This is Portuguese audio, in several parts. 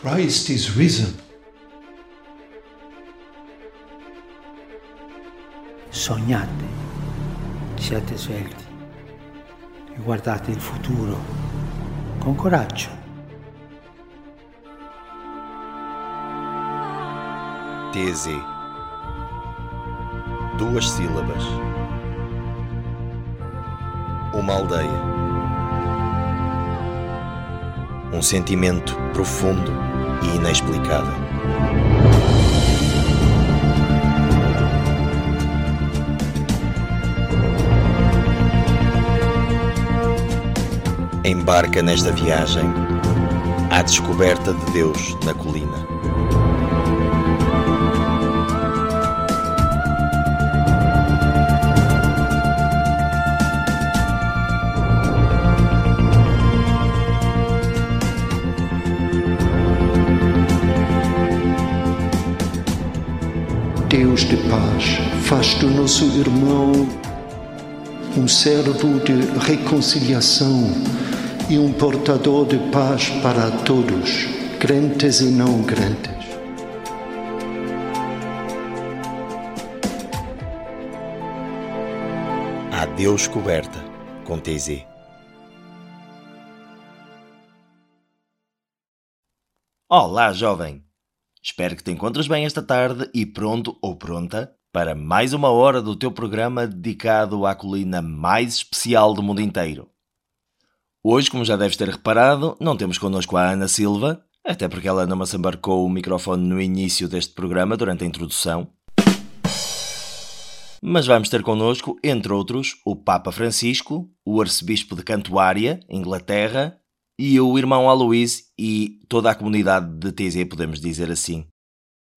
Christ is risen. Sognate, siate svelti e guardate il futuro con coraggio. TZ. Duas sílabas. Uma aldeia. Um sentimento profundo e inexplicável. Embarca nesta viagem à descoberta de Deus na colina. De paz, faz do nosso irmão um servo de reconciliação e um portador de paz para todos, crentes e não crentes. A Deus coberta com TZ. Olá, jovem! Espero que te encontres bem esta tarde e pronto ou pronta para mais uma hora do teu programa dedicado à colina mais especial do mundo inteiro. Hoje, como já deves ter reparado, não temos connosco a Ana Silva, até porque ela não se embarcou o microfone no início deste programa durante a introdução. Mas vamos ter connosco, entre outros, o Papa Francisco, o Arcebispo de Cantuária, Inglaterra, e o irmão Aloís e toda a comunidade de TZ, podemos dizer assim.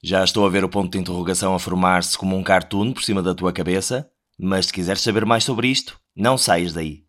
Já estou a ver o ponto de interrogação a formar-se como um cartoon por cima da tua cabeça, mas se quiseres saber mais sobre isto, não saias daí.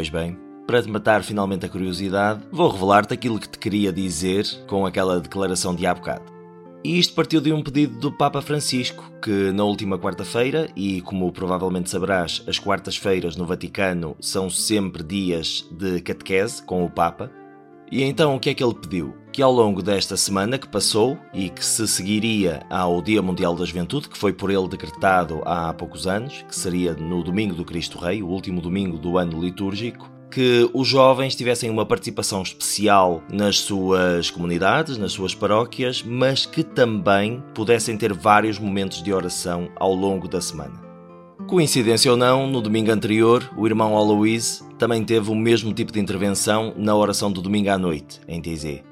Pois bem, para te matar finalmente a curiosidade, vou revelar-te aquilo que te queria dizer com aquela declaração de há bocado. E isto partiu de um pedido do Papa Francisco, que na última quarta-feira, e como provavelmente saberás, as quartas-feiras no Vaticano são sempre dias de catequese com o Papa, e então o que é que ele pediu? Que ao longo desta semana que passou e que se seguiria ao Dia Mundial da Juventude, que foi por ele decretado há poucos anos, que seria no domingo do Cristo Rei, o último domingo do ano litúrgico, que os jovens tivessem uma participação especial nas suas comunidades, nas suas paróquias, mas que também pudessem ter vários momentos de oração ao longo da semana. Coincidência ou não, no domingo anterior, o irmão Aloise também teve o mesmo tipo de intervenção na oração do domingo à noite, em TZ.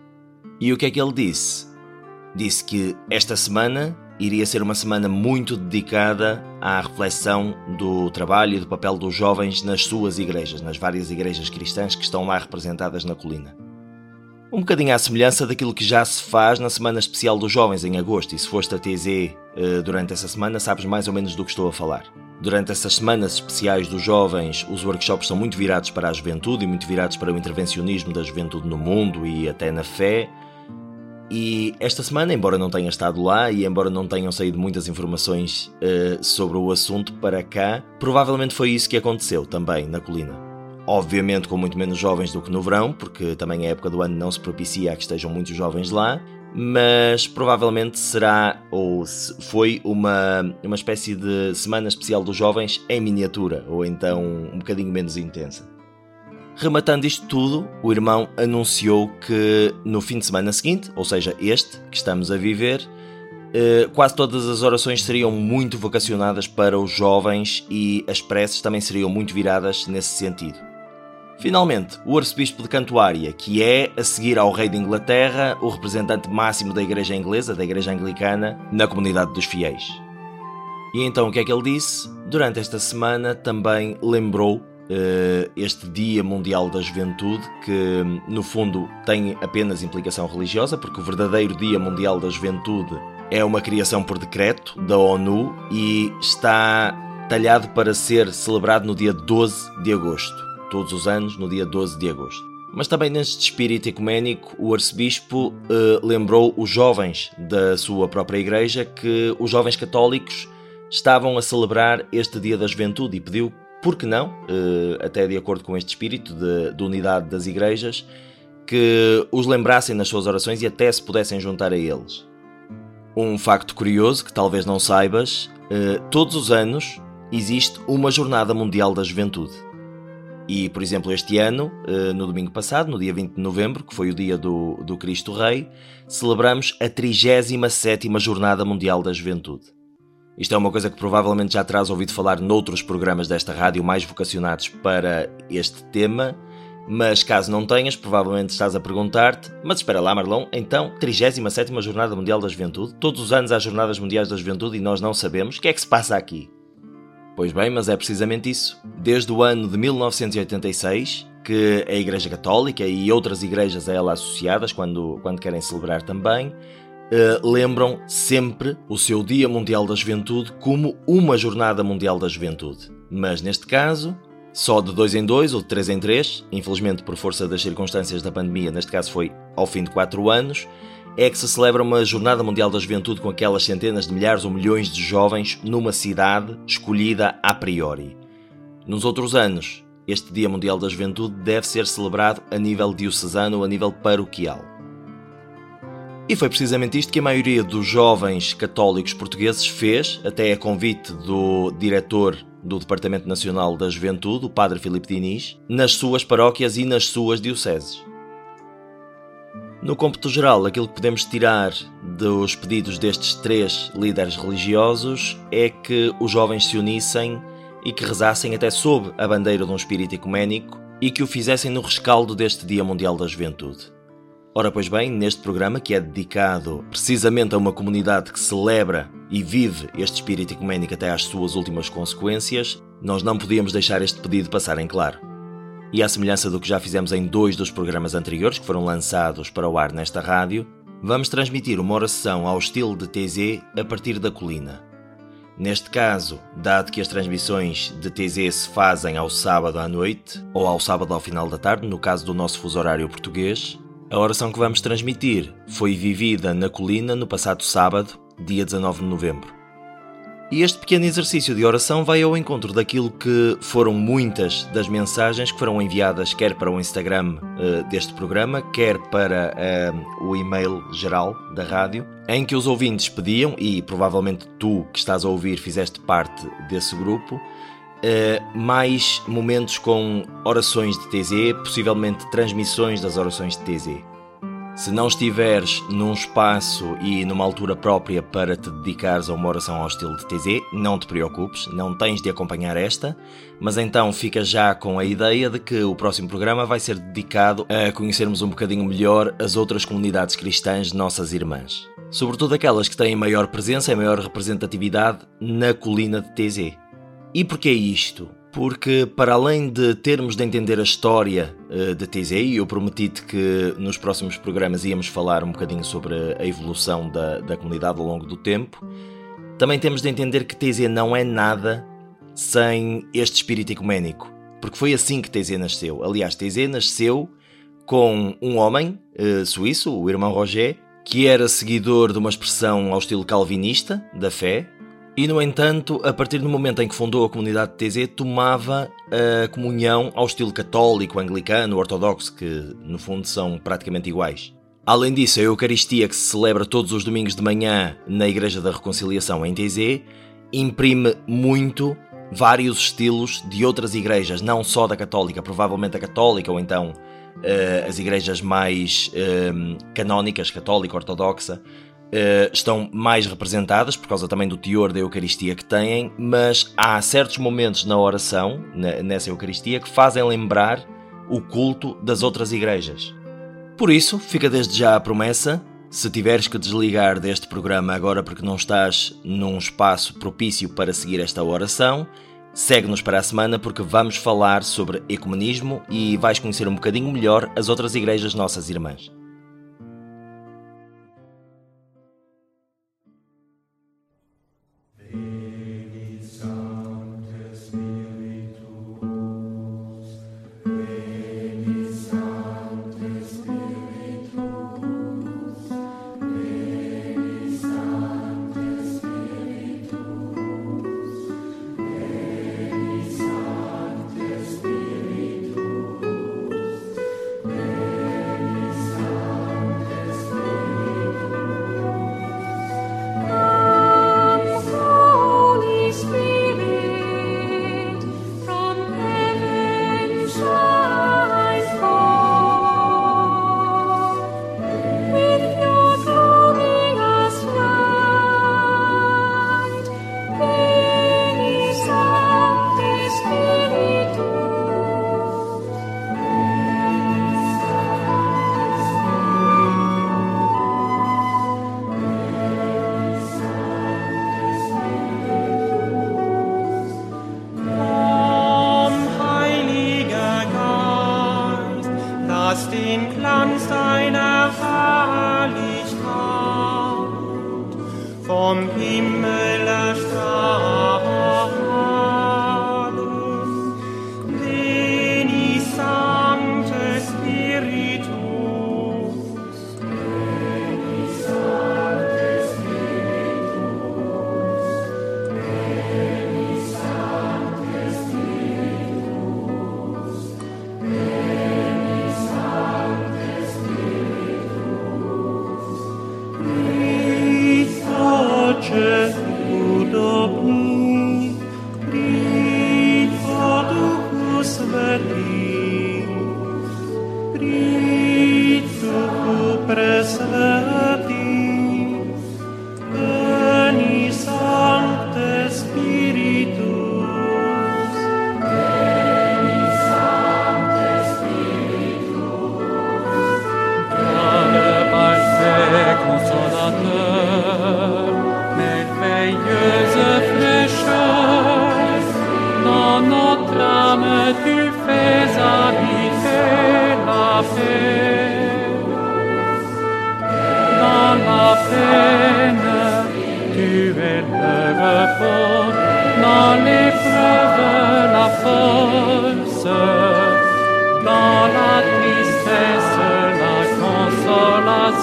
E o que é que ele disse? Disse que esta semana iria ser uma semana muito dedicada à reflexão do trabalho e do papel dos jovens nas suas igrejas, nas várias igrejas cristãs que estão lá representadas na colina. Um bocadinho à semelhança daquilo que já se faz na Semana Especial dos Jovens em agosto, e se foste a TZ eh, durante essa semana, sabes mais ou menos do que estou a falar. Durante essas semanas especiais dos jovens, os workshops são muito virados para a juventude e muito virados para o intervencionismo da juventude no mundo e até na fé. E esta semana, embora não tenha estado lá e embora não tenham saído muitas informações uh, sobre o assunto para cá, provavelmente foi isso que aconteceu também na colina. Obviamente com muito menos jovens do que no verão, porque também a época do ano não se propicia a que estejam muitos jovens lá, mas provavelmente será ou foi uma, uma espécie de semana especial dos jovens em miniatura, ou então um bocadinho menos intensa. Rematando isto tudo, o irmão anunciou que no fim de semana seguinte, ou seja, este que estamos a viver, eh, quase todas as orações seriam muito vocacionadas para os jovens e as preces também seriam muito viradas nesse sentido. Finalmente, o arcebispo de Cantuária, que é, a seguir ao rei de Inglaterra, o representante máximo da igreja inglesa, da igreja anglicana, na comunidade dos fiéis. E então o que é que ele disse? Durante esta semana também lembrou este Dia Mundial da Juventude, que no fundo tem apenas implicação religiosa, porque o verdadeiro Dia Mundial da Juventude é uma criação por decreto da ONU e está talhado para ser celebrado no dia 12 de agosto todos os anos, no dia 12 de agosto. Mas também neste espírito ecuménico, o arcebispo eh, lembrou os jovens da sua própria igreja que os jovens católicos estavam a celebrar este Dia da Juventude e pediu, por que não, eh, até de acordo com este espírito de, de unidade das igrejas, que os lembrassem nas suas orações e até se pudessem juntar a eles. Um facto curioso que talvez não saibas: eh, todos os anos existe uma Jornada Mundial da Juventude. E, por exemplo, este ano, eh, no domingo passado, no dia 20 de novembro, que foi o dia do, do Cristo Rei, celebramos a 37 Jornada Mundial da Juventude. Isto é uma coisa que provavelmente já terás ouvido falar noutros programas desta rádio mais vocacionados para este tema, mas caso não tenhas, provavelmente estás a perguntar-te: mas espera lá, Marlon, então, 37 Jornada Mundial da Juventude? Todos os anos há Jornadas Mundiais da Juventude e nós não sabemos? O que é que se passa aqui? Pois bem, mas é precisamente isso. Desde o ano de 1986 que a Igreja Católica e outras igrejas a ela associadas, quando, quando querem celebrar também, eh, lembram sempre o seu Dia Mundial da Juventude como uma Jornada Mundial da Juventude. Mas neste caso, só de dois em dois ou de três em três, infelizmente por força das circunstâncias da pandemia, neste caso foi ao fim de quatro anos, é que se celebra uma Jornada Mundial da Juventude com aquelas centenas de milhares ou milhões de jovens numa cidade escolhida a priori. Nos outros anos, este Dia Mundial da Juventude deve ser celebrado a nível diocesano ou a nível paroquial. E foi precisamente isto que a maioria dos jovens católicos portugueses fez, até a convite do diretor do Departamento Nacional da Juventude, o Padre Filipe Diniz, nas suas paróquias e nas suas dioceses. No cômputo geral, aquilo que podemos tirar dos pedidos destes três líderes religiosos é que os jovens se unissem e que rezassem até sob a bandeira de um espírito ecuménico e que o fizessem no rescaldo deste Dia Mundial da Juventude. Ora, pois bem, neste programa, que é dedicado precisamente a uma comunidade que celebra e vive este espírito ecuménico até às suas últimas consequências, nós não podíamos deixar este pedido passar em claro. E à semelhança do que já fizemos em dois dos programas anteriores que foram lançados para o ar nesta rádio, vamos transmitir uma oração ao estilo de TZ a partir da colina. Neste caso, dado que as transmissões de TZ se fazem ao sábado à noite ou ao sábado ao final da tarde, no caso do nosso fuso horário português, a oração que vamos transmitir foi vivida na colina no passado sábado, dia 19 de novembro. E este pequeno exercício de oração vai ao encontro daquilo que foram muitas das mensagens que foram enviadas, quer para o Instagram uh, deste programa, quer para uh, o e-mail geral da rádio, em que os ouvintes pediam, e provavelmente tu que estás a ouvir fizeste parte desse grupo, uh, mais momentos com orações de TZ, possivelmente transmissões das orações de TZ. Se não estiveres num espaço e numa altura própria para te dedicares a uma oração ao estilo de TZ, não te preocupes, não tens de acompanhar esta, mas então fica já com a ideia de que o próximo programa vai ser dedicado a conhecermos um bocadinho melhor as outras comunidades cristãs nossas irmãs. Sobretudo aquelas que têm maior presença e maior representatividade na colina de TZ. E porquê isto? porque para além de termos de entender a história uh, da TZ, e eu prometi-te que nos próximos programas íamos falar um bocadinho sobre a evolução da, da comunidade ao longo do tempo, também temos de entender que TZ não é nada sem este espírito ecuménico, porque foi assim que TZ nasceu. Aliás, TZ nasceu com um homem uh, suíço, o irmão Roger, que era seguidor de uma expressão ao estilo calvinista da fé, e, no entanto, a partir do momento em que fundou a comunidade de TZ, tomava a comunhão ao estilo católico, anglicano, ortodoxo, que no fundo são praticamente iguais. Além disso, a Eucaristia, que se celebra todos os domingos de manhã na Igreja da Reconciliação em TZ, imprime muito vários estilos de outras igrejas, não só da católica, provavelmente a católica ou então uh, as igrejas mais uh, canónicas, católica, ortodoxa, Uh, estão mais representadas por causa também do teor da Eucaristia que têm, mas há certos momentos na oração, na, nessa Eucaristia, que fazem lembrar o culto das outras igrejas. Por isso, fica desde já a promessa se tiveres que desligar deste programa agora porque não estás num espaço propício para seguir esta oração, segue-nos para a semana porque vamos falar sobre ecumenismo e vais conhecer um bocadinho melhor as outras igrejas nossas irmãs.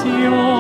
有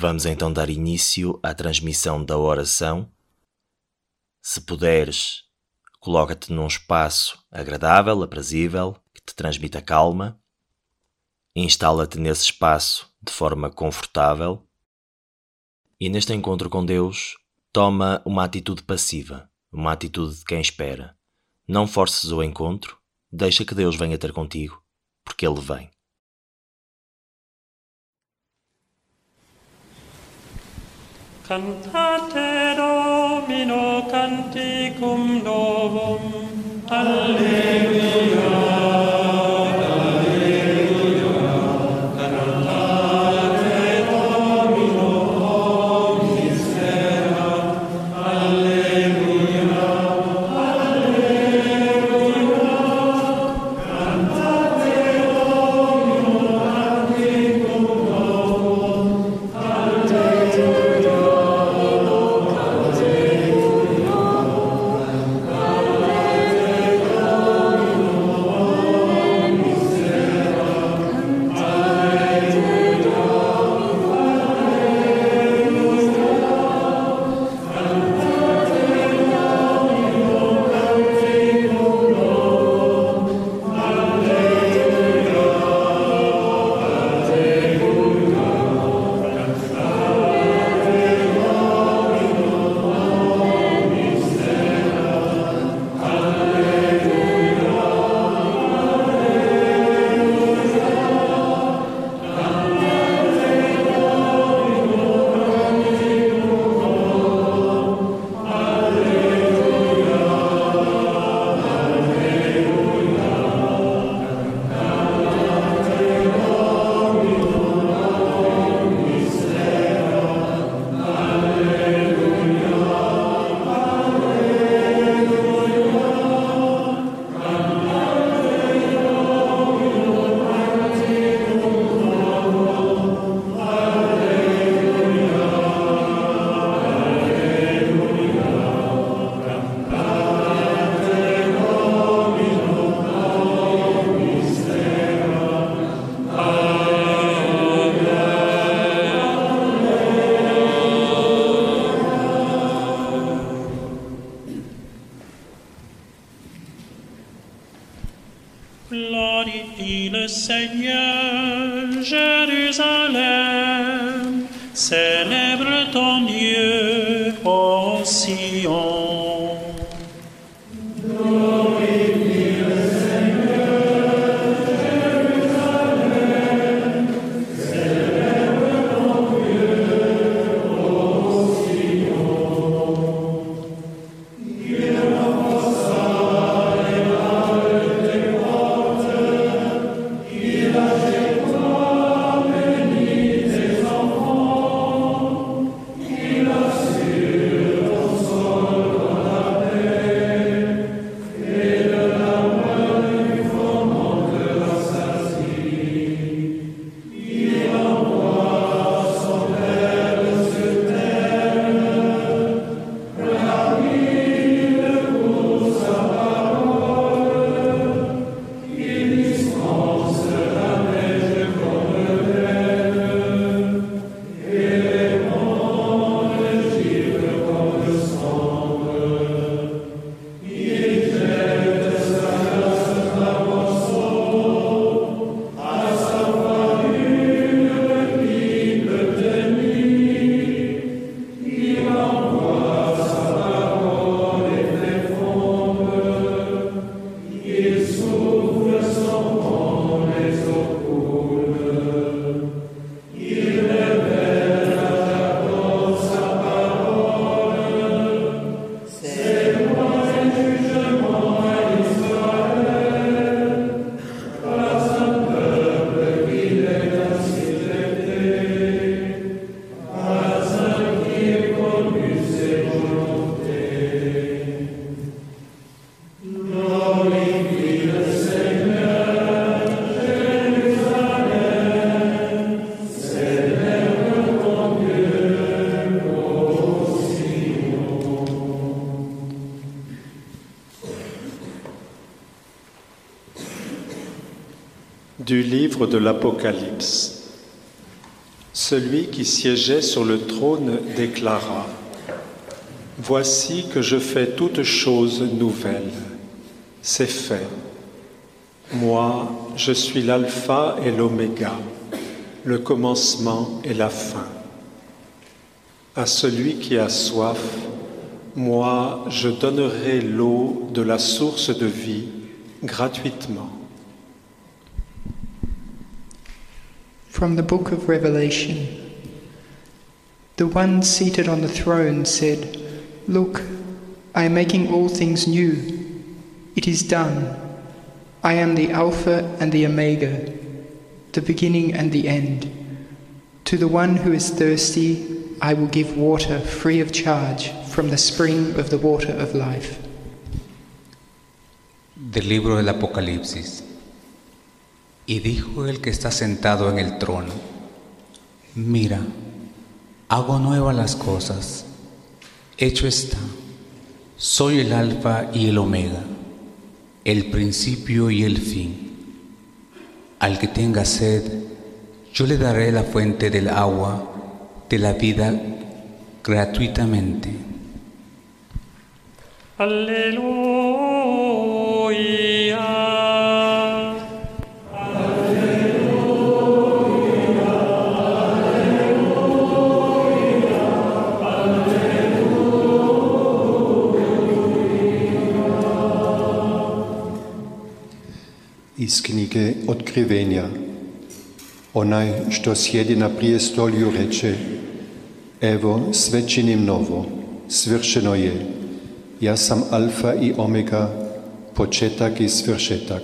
Vamos então dar início à transmissão da oração. Se puderes, coloca-te num espaço agradável, aprazível, que te transmita calma. Instala-te nesse espaço de forma confortável. E neste encontro com Deus, toma uma atitude passiva, uma atitude de quem espera. Não forces o encontro, deixa que Deus venha ter contigo, porque Ele vem. Cantate Domino canticum novum. Alleluia. De l'Apocalypse. Celui qui siégeait sur le trône déclara, Voici que je fais toutes choses nouvelles. C'est fait. Moi, je suis l'alpha et l'oméga, le commencement et la fin. À celui qui a soif, moi, je donnerai l'eau de la source de vie gratuitement. From the book of Revelation The one seated on the throne said, Look, I am making all things new. It is done. I am the Alpha and the Omega, the beginning and the end. To the one who is thirsty, I will give water free of charge from the spring of the water of life. Del libro del Apocalipsis. Y dijo el que está sentado en el trono, mira, hago nuevas las cosas, hecho está, soy el alfa y el omega, el principio y el fin. Al que tenga sed, yo le daré la fuente del agua de la vida gratuitamente. Alleluia. Knjige Otkrivenja. Onaj što sjedi na prijestolju reče, evo sve činim novo, svršeno je, ja sam alfa i omega, početak i svršetak.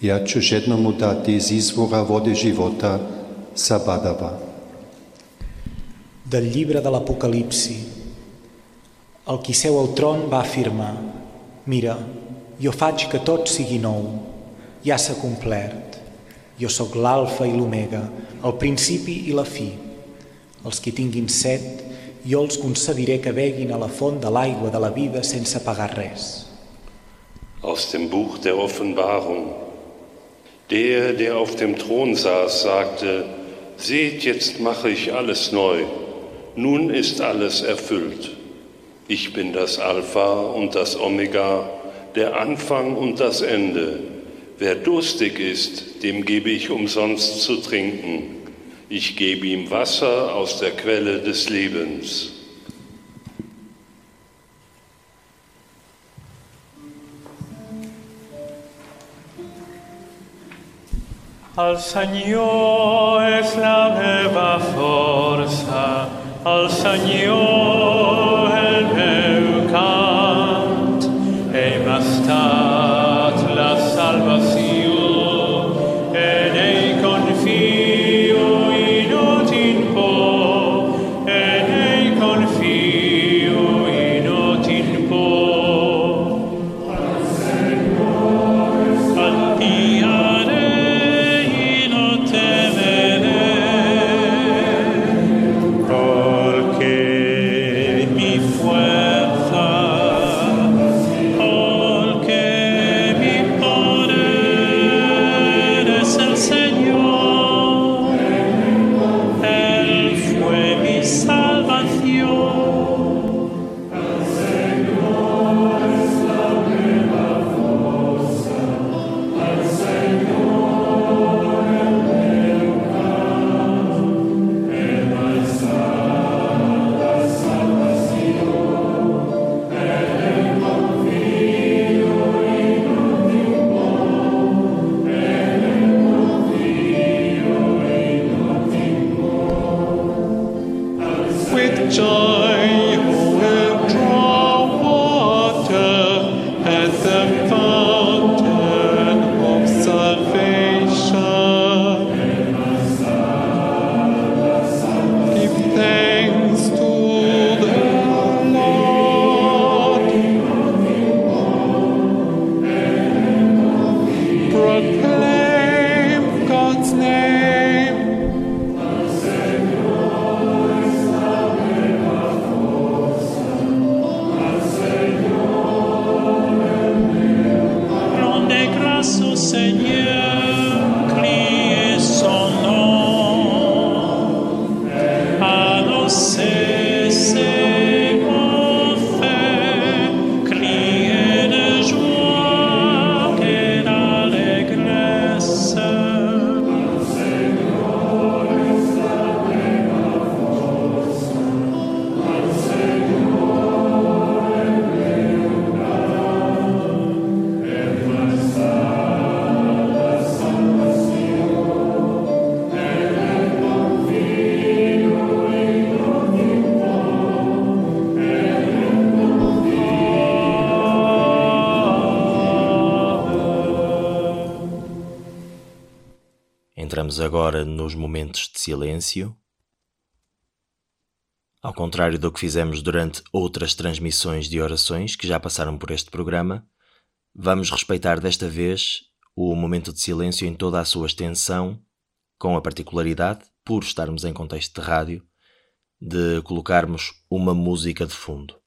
Ja ću jednomu dati iz izvora vode života sa badava. Del llibre de l'Apocalipsi. El qui seu al tron va afirmar Mira, jo faig que tot sigui nou. Ja s'ha complert. Jo sóc l'alfa i l'omega, el principi i la fi. Els qui tinguin set, jo els concediré que beguin a la font de l'aigua de la vida sense pagar res. Aus dem Buch der Offenbarung. Der, der auf dem Thron saß, sagte, Seht, jetzt mache ich alles neu. Nun ist alles erfüllt. Ich bin das Alpha und das Omega, der Anfang und das Ende. Wer durstig ist, dem gebe ich umsonst zu trinken. Ich gebe ihm Wasser aus der Quelle des Lebens. El Senyor és la meva força, el Senyor nos momentos de silêncio. Ao contrário do que fizemos durante outras transmissões de orações que já passaram por este programa, vamos respeitar desta vez o momento de silêncio em toda a sua extensão, com a particularidade, por estarmos em contexto de rádio, de colocarmos uma música de fundo.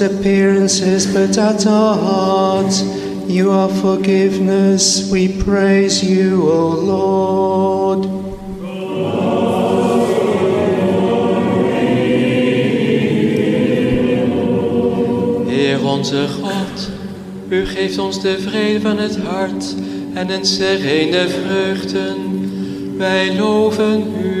Appearances but at our hearts. You are forgiveness, we praise you, O Lord. Heer onze God, u geeft ons de vrede van het hart en een serene vreugden. Wij loven u.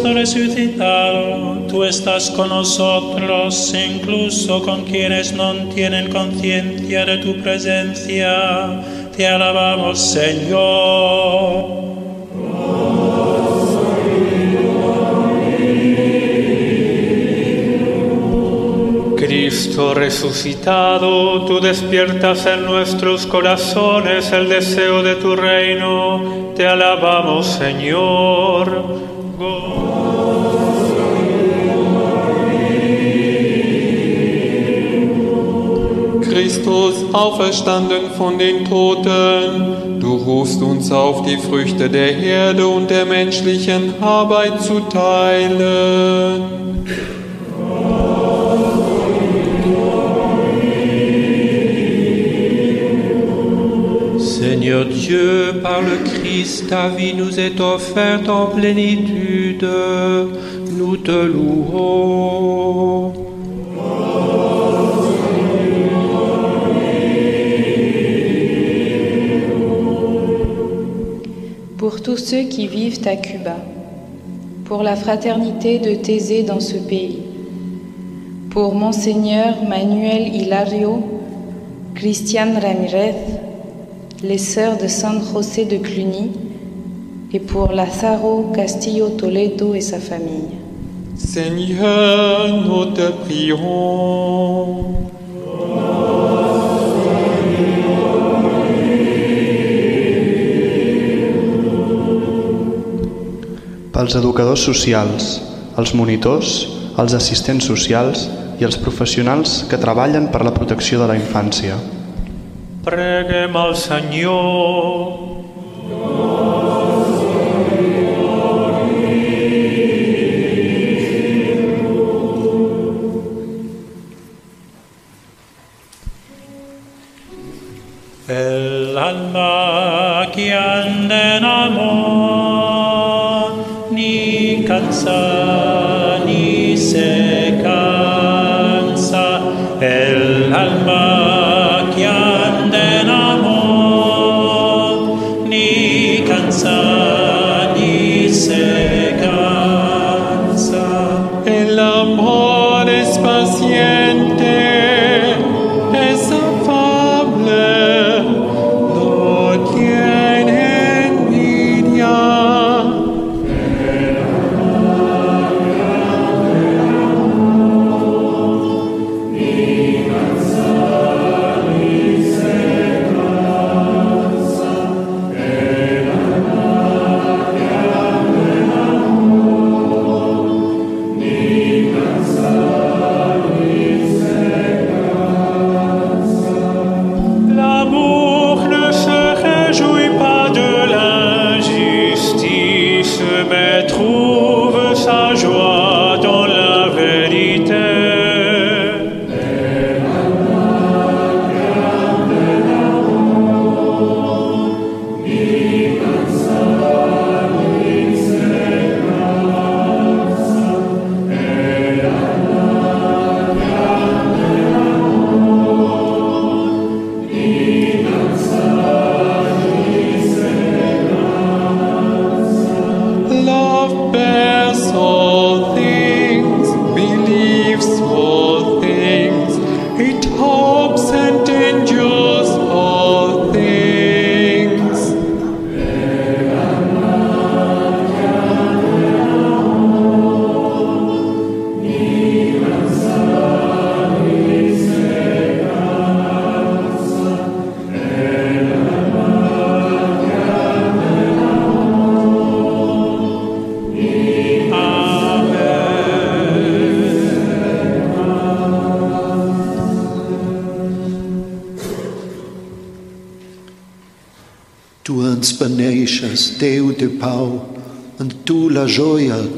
Cristo resucitado, tú estás con nosotros, incluso con quienes no tienen conciencia de tu presencia. Te alabamos, Señor. Cristo resucitado, tú despiertas en nuestros corazones el deseo de tu reino. Te alabamos, Señor. Christus, auferstanden von den Toten, du rufst uns auf, die Früchte der Erde und der menschlichen Arbeit zu teilen. Seigneur Dieu, par le Christ, ta vie nous est offerte en plénitude. Nous te louons. Tous ceux qui vivent à Cuba, pour la fraternité de Thésée dans ce pays, pour Monseigneur Manuel Hilario, Christian Ramirez, les sœurs de San José de Cluny et pour Lazaro Castillo Toledo et sa famille. Seigneur, nous te prions. Pels educadors socials, els monitors, els assistents socials i els professionals que treballen per la protecció de la infància. Preguem al Senyor.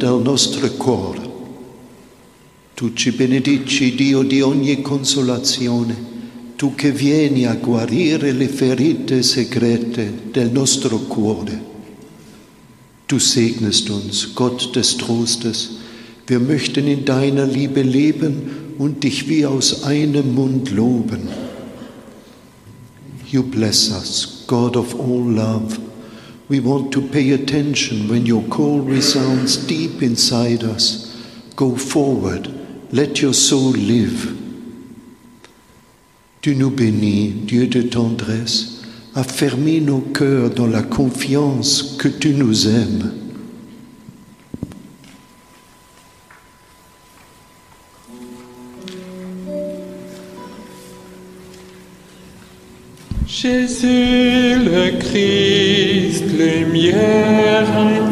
Del nostro cuore. Tu ci benedici, Dio di ogni consolazione, tu che vieni a guarire le ferite segrete del nostro cuore. Du segnest uns, Gott des Trostes. Wir möchten in deiner Liebe leben und dich wie aus einem Mund loben. You bless us, God of all love. We want to pay attention when your call resounds deep inside us. Go forward, let your soul live. Tu nous bénis, Dieu de tendresse, affermis nos cœurs dans la confiance que tu nous aimes. Jésus Christ, lumière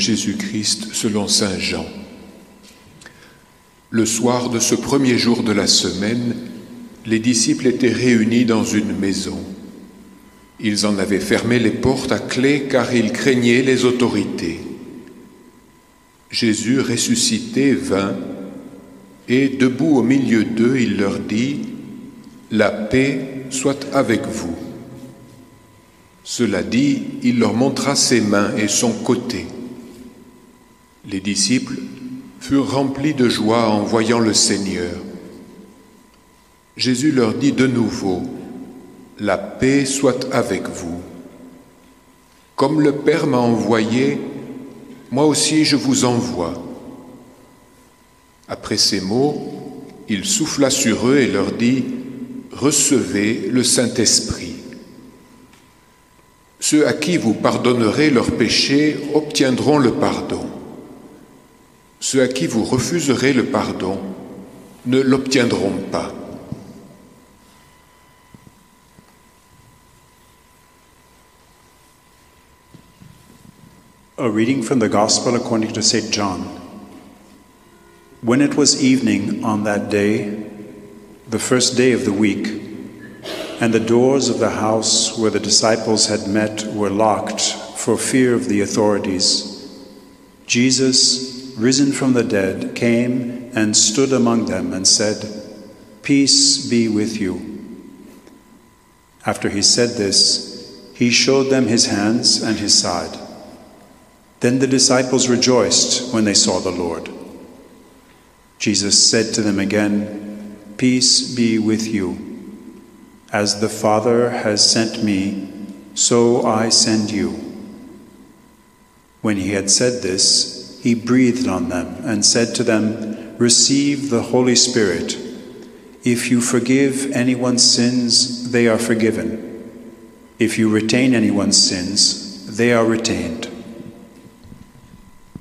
Jésus-Christ selon Saint Jean. Le soir de ce premier jour de la semaine, les disciples étaient réunis dans une maison. Ils en avaient fermé les portes à clé car ils craignaient les autorités. Jésus ressuscité vint et, debout au milieu d'eux, il leur dit, La paix soit avec vous. Cela dit, il leur montra ses mains et son côté. Les disciples furent remplis de joie en voyant le Seigneur. Jésus leur dit de nouveau, La paix soit avec vous. Comme le Père m'a envoyé, moi aussi je vous envoie. Après ces mots, il souffla sur eux et leur dit, Recevez le Saint-Esprit. Ceux à qui vous pardonnerez leurs péchés obtiendront le pardon. Ceux à qui vous refuserez le pardon ne l'obtiendront pas. A reading from the Gospel according to St. John. When it was evening on that day, the first day of the week, and the doors of the house where the disciples had met were locked for fear of the authorities. Jesus, risen from the dead, came and stood among them and said, Peace be with you. After he said this, he showed them his hands and his side. Then the disciples rejoiced when they saw the Lord. Jesus said to them again, Peace be with you. As the Father has sent me, so I send you. When he had said this, he breathed on them and said to them, Receive the Holy Spirit. If you forgive anyone's sins, they are forgiven. If you retain anyone's sins, they are retained.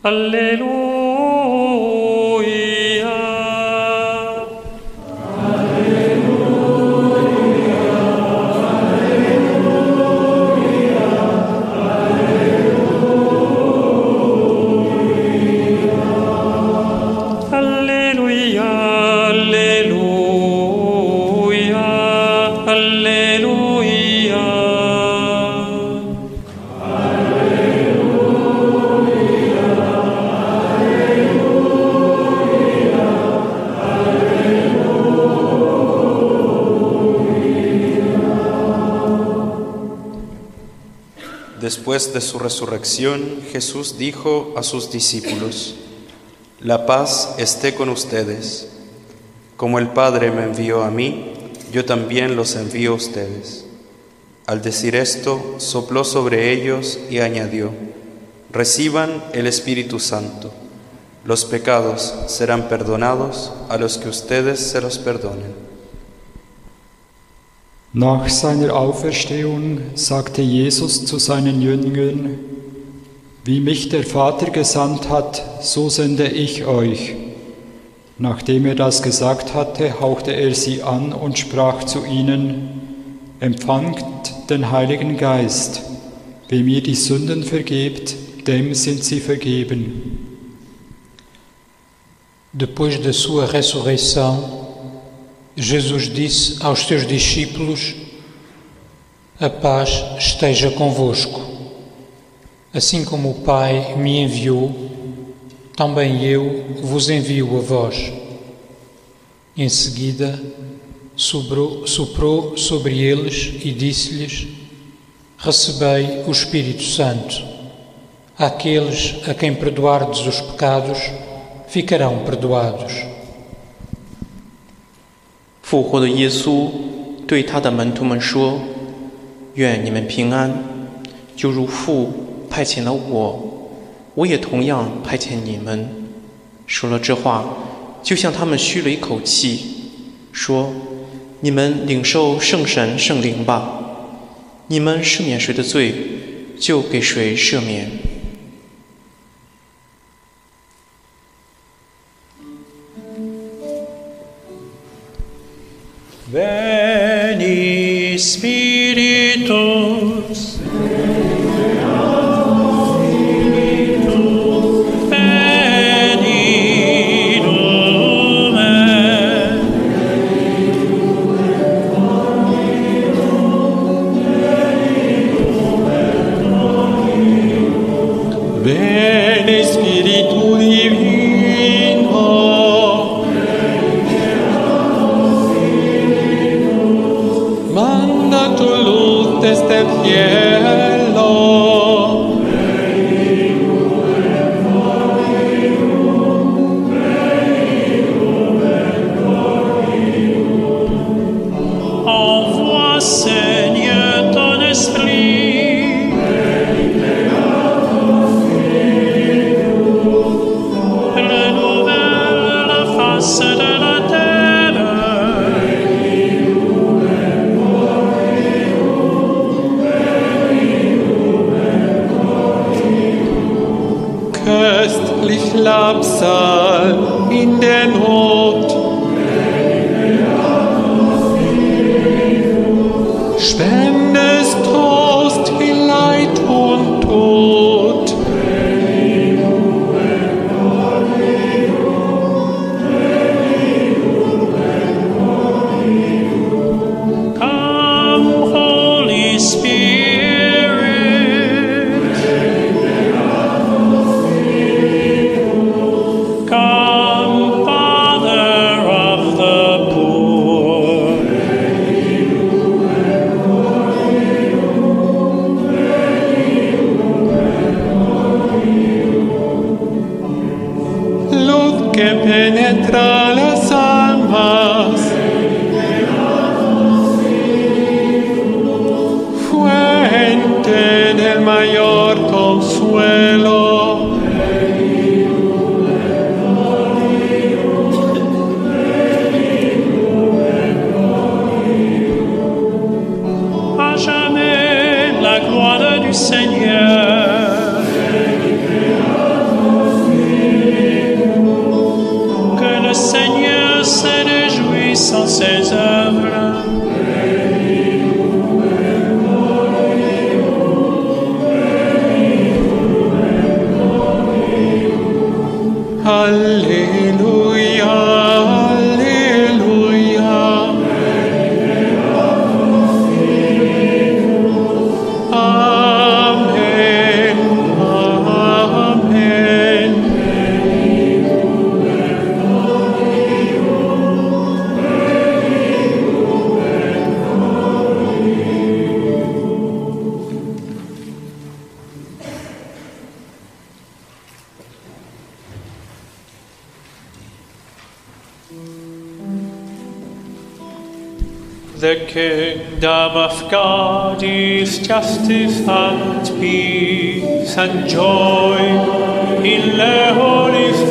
Alleluia. De su resurrección, Jesús dijo a sus discípulos, La paz esté con ustedes. Como el Padre me envió a mí, yo también los envío a ustedes. Al decir esto, sopló sobre ellos y añadió, Reciban el Espíritu Santo. Los pecados serán perdonados a los que ustedes se los perdonen. Nach seiner Auferstehung sagte Jesus zu seinen Jüngern, wie mich der Vater gesandt hat, so sende ich euch. Nachdem er das gesagt hatte, hauchte er sie an und sprach zu ihnen, Empfangt den Heiligen Geist, wem ihr die Sünden vergebt, dem sind sie vergeben. Depois da sua ressurreição, Jesus disse aos seus discípulos: A paz esteja convosco. Assim como o Pai me enviou, também eu vos envio a vós. Em seguida, sobrou, soprou sobre eles e disse-lhes: Recebei o Espírito Santo. Aqueles a quem perdoardes os pecados ficarão perdoados. 复活的耶稣对他的门徒们说：“愿你们平安，就如父派遣了我，我也同样派遣你们。”说了这话，就像他们吁了一口气，说：“你们领受圣神圣灵吧，你们赦免谁的罪，就给谁赦免。” Spirit. Später The kingdom of God is justice and peace and joy in the Holy Spirit.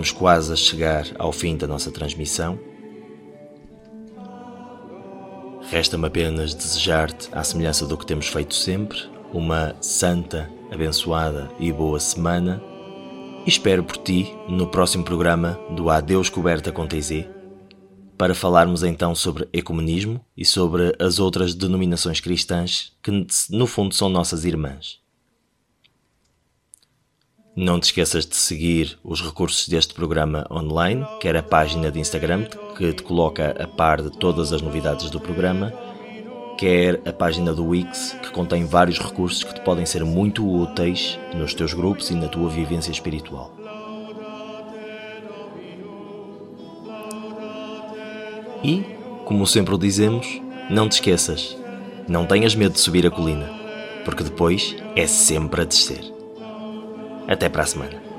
Estamos quase a chegar ao fim da nossa transmissão. Resta-me apenas desejar-te, à semelhança do que temos feito sempre, uma santa, abençoada e boa semana. E espero por ti no próximo programa do Adeus Coberta com TZ, para falarmos então sobre ecumenismo e sobre as outras denominações cristãs que, no fundo, são nossas irmãs. Não te esqueças de seguir os recursos deste programa online, quer a página de Instagram, que te coloca a par de todas as novidades do programa, quer a página do Wix, que contém vários recursos que te podem ser muito úteis nos teus grupos e na tua vivência espiritual. E, como sempre o dizemos, não te esqueças, não tenhas medo de subir a colina, porque depois é sempre a descer. Até para a semana.